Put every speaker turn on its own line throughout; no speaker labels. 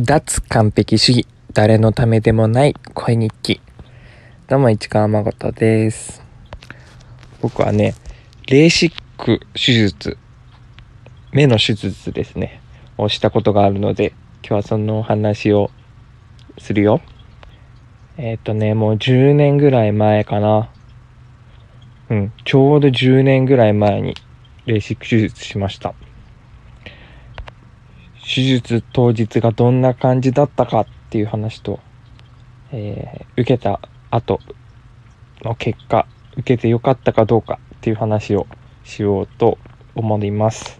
脱完璧主義。誰のためでもない声日記。どうも市川誠です。僕はねレーシック手術目の手術ですね。をしたことがあるので今日はそのお話をするよ。えっ、ー、とねもう10年ぐらい前かな。うんちょうど10年ぐらい前にレーシック手術しました。手術当日がどんな感じだったかっていう話と、えー、受けた後の結果、受けてよかったかどうかっていう話をしようと思います。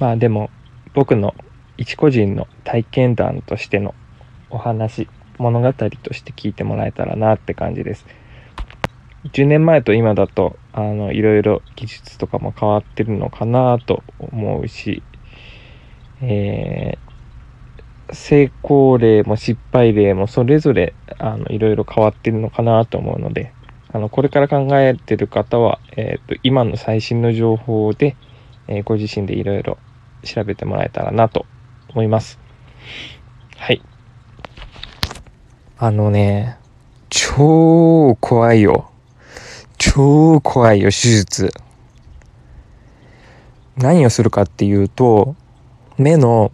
まあでも、僕の一個人の体験談としてのお話、物語として聞いてもらえたらなって感じです。10年前と今だと、あの、いろいろ技術とかも変わってるのかなと思うし、えー、成功例も失敗例もそれぞれあのいろいろ変わってるのかなと思うのであのこれから考えてる方は、えーと、今の最新の情報で、えー、ご自身でいろいろ調べてもらえたらなと思います。はい。あのね、超怖いよ。超怖いよ、手術。何をするかっていうと、目の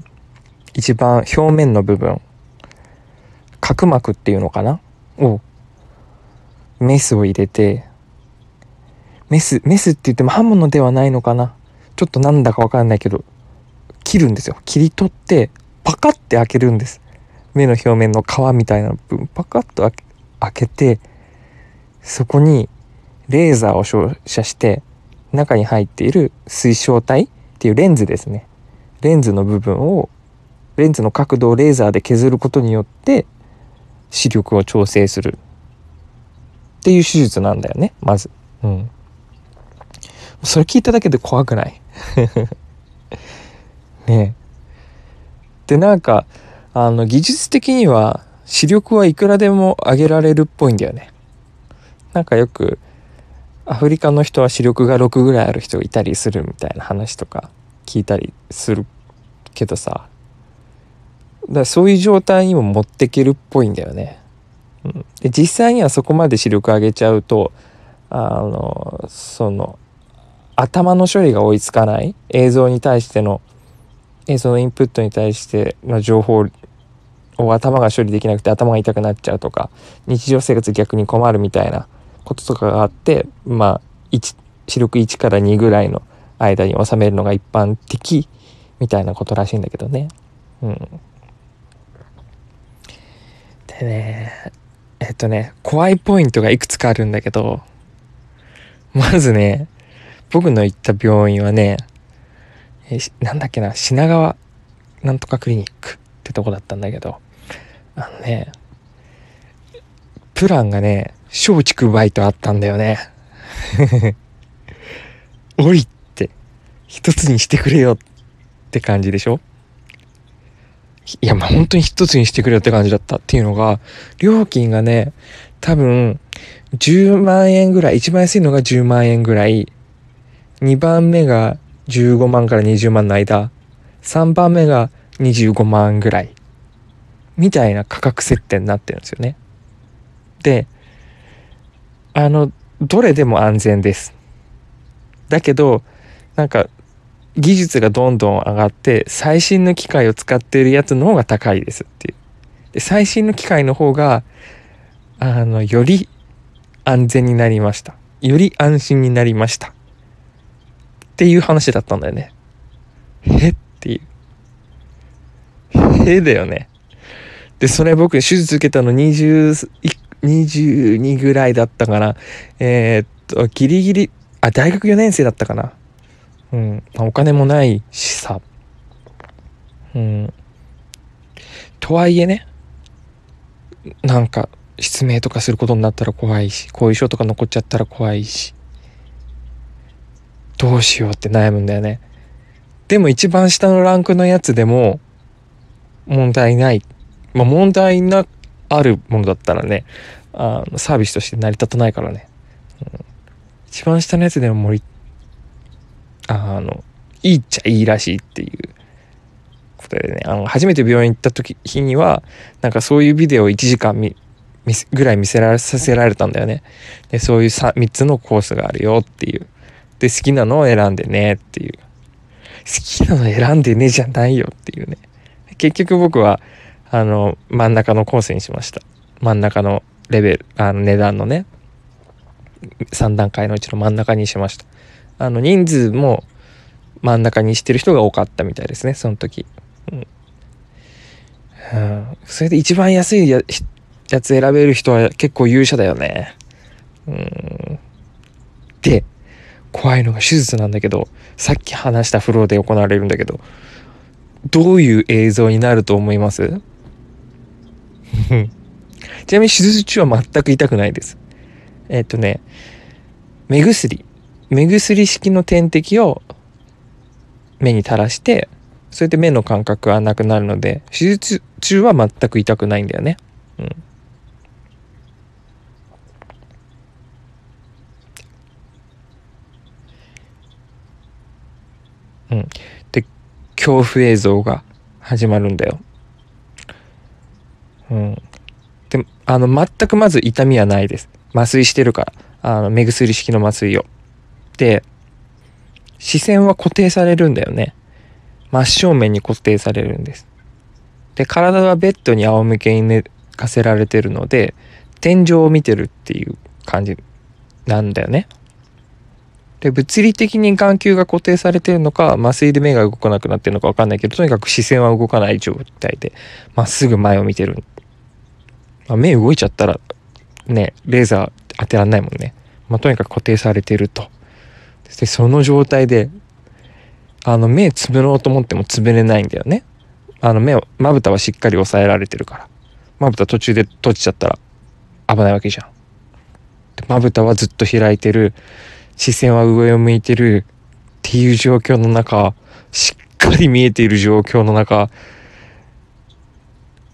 一番表面の部分角膜っていうのかな？をメスを入れてメスメスって言っても刃物ではないのかな？ちょっとなんだかわかんないけど切るんですよ。切り取ってパカッて開けるんです。目の表面の皮みたいな部分パカッと開けてそこにレーザーを照射して中に入っている水晶体っていうレンズですね。レンズの部分をレンズの角度をレーザーで削ることによって視力を調整するっていう手術なんだよねまず。うん。それ聞いただけで怖くない？ねでなんかあの技術的には視力はいくらでも上げられるっぽいんだよね。なんかよくアフリカの人は視力が6ぐらいある人いたりするみたいな話とか聞いたりするけどさ。だそういう状態にも持ってけるっぽいんだよね。うん、で実際にはそこまで視力上げちゃうとあのその頭の処理が追いつかない。映像に対しての映像のインプットに対しての情報を頭が処理できなくて頭が痛くなっちゃうとか日常生活逆に困るみたいなこととかがあってまあ視力1から2ぐらいの間に収めるのが一般的みたいなことらしいんだけどね。うん。でね、えっとね、怖いポイントがいくつかあるんだけど、まずね、僕の行った病院はね、えなんだっけな、品川なんとかクリニックってとこだったんだけど、あのね、プランがね、松竹梅とあったんだよね。おいって一つにしてくれよってって感じでしょ？いや、まあ本当に一つにしてくれよって感じだったっていうのが、料金がね、多分、10万円ぐらい、一番安いのが10万円ぐらい、2番目が15万から20万の間、3番目が25万ぐらい、みたいな価格設定になってるんですよね。で、あの、どれでも安全です。だけど、なんか技術がどんどん上がって最新の機械を使っているやつの方が高いですっていう。で最新の機械の方があのより安全になりました。より安心になりました。っていう話だったんだよね。へっていう。へだよね。で、それ僕手術受けたの20、22ぐらいだったかな。えー、っと、ギリギリ、あ、大学4年生だったかな。うん、まお金もないしさ、うん、とはいえね、なんか失明とかすることになったら怖いし、後遺症とか残っちゃったら怖いし、どうしようって悩むんだよね。でも一番下のランクのやつでも問題ない。まあ問題な、あるものだったらね、あのサービスとして成り立たないからね。うん、一番下のやつでも盛りあのいいっちゃいいらしいっていうことでねあの初めて病院行った時日にはなんかそういうビデオを1時間見ぐらい見せられさせられたんだよね。でそういう 3, 3つのコースがあるよっていう。で好きなのを選んでねっていう。好きなの選んでねじゃないよっていうね。結局僕はあの真ん中のコースにしました。真ん中のレベルあの値段のね3段階のうちの真ん中にしました。あの人数も真ん中にしてる人が多かったみたいですねその時、うん、うん、それで一番安いややつ選べる人は結構勇者だよね。うん。で怖いのが手術なんだけどさっき話したフローで行われるんだけどどういう映像になると思います？ちなみに手術中は全く痛くないです。えっ、とね目薬。目薬式の点滴を目に垂らしてそれで目の感覚がなくなるので手術中は全く痛くないんだよねうんうん、で恐怖映像が始まるんだよ。うん、であの全くまず痛みはないです。麻酔してるからあの目薬式の麻酔を。で視線は固定されるんだよね。真正面に固定されるんです。で体はベッドに仰向けに寝かせられてるので天井を見てるっていう感じなんだよね。で物理的に眼球が固定されてるのか麻酔で目が動かなくなってるのか分かんないけどとにかく視線は動かない状態でまっすぐ前を見てる、まあ、目動いちゃったらねレーザー当てらんないもんね、まあ、とにかく固定されてるとでその状態であの目つぶろうと思ってもつぶれないんだよね。あの目をまぶたはしっかり抑えられてるから。まぶた途中で閉じちゃったら危ないわけじゃん。まぶたはずっと開いてる視線は上を向いてるっていう状況の中しっかり見えている状況の中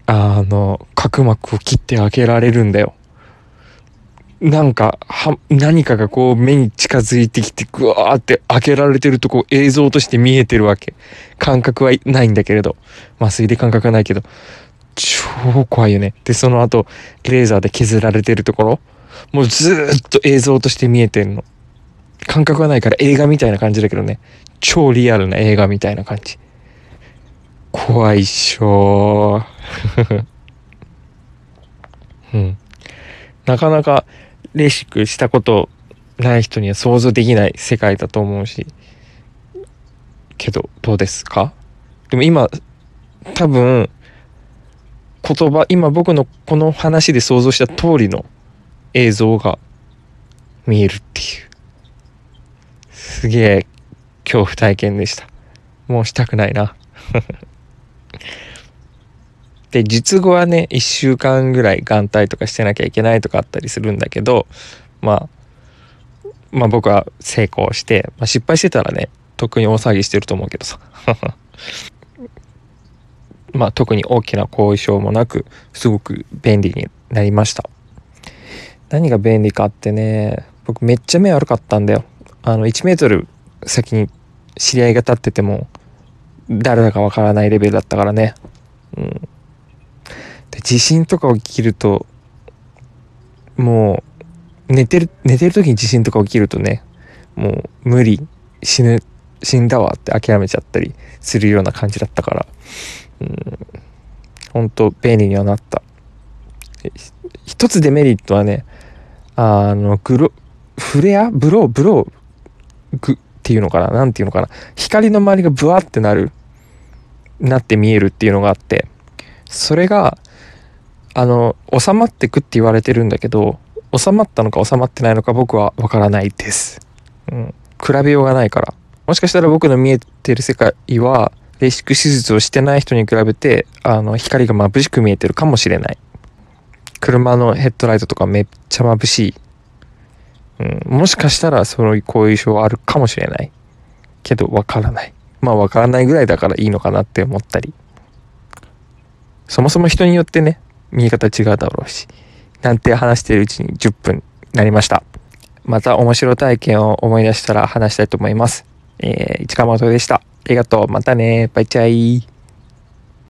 あの角膜を切って開けられるんだよ。なんかは何かがこう目に近づいてきてグワーって開けられてるとこう映像として見えてるわけ。感覚はないんだけれど。麻酔で感覚はないけど。超怖いよね。でその後レーザーで削られてるところ。もうずーっと映像として見えてんの。感覚がないから映画みたいな感じだけどね。超リアルな映画みたいな感じ。怖いっしょ うん。なかなかレーシックしたことない人には想像できない世界だと思うしけどどうですか？でも今多分言葉今僕のこの話で想像した通りの映像が見えるっていうすげえ恐怖体験でした。もうしたくないな。で、術後はね、1週間ぐらい眼帯とかしてなきゃいけないとかあったりするんだけど、まあ、まあ僕は成功して、まあ、失敗してたらね、特に大騒ぎしてると思うけどさ。まあ特に大きな後遺症もなく、すごく便利になりました。何が便利かってね、僕めっちゃ目悪かったんだよ。あの1メートル先に知り合いが立ってても誰だかわからないレベルだったからね。地震とか起きるともう寝てる寝てる時に地震とか起きるとねもう無理死ぬ死んだわって諦めちゃったりするような感じだったから、うん、本当便利にはなった。一つデメリットはねあのグロフレア？ブロー？ブロー？ぐっていうのかな？何ていうのかな？光の周りがブワってなるなって見えるっていうのがあってそれがあの収まってくって言われてるんだけど収まったのか収まってないのか僕はわからないです、うん、比べようがないから。もしかしたら僕の見えてる世界はレーシック手術をしてない人に比べてあの光が眩しく見えてるかもしれない。車のヘッドライトとかめっちゃ眩しい。うん、もしかしたらそういう後遺症あるかもしれない。けどわからない。まあわからないぐらいだからいいのかなって思ったり。そもそも人によってね見え方違うだろうしなんて話しているうちに10分なりました。また面白体験を思い出したら話したいと思います。えー、市川元でした。ありがとう。またねバイチャイ。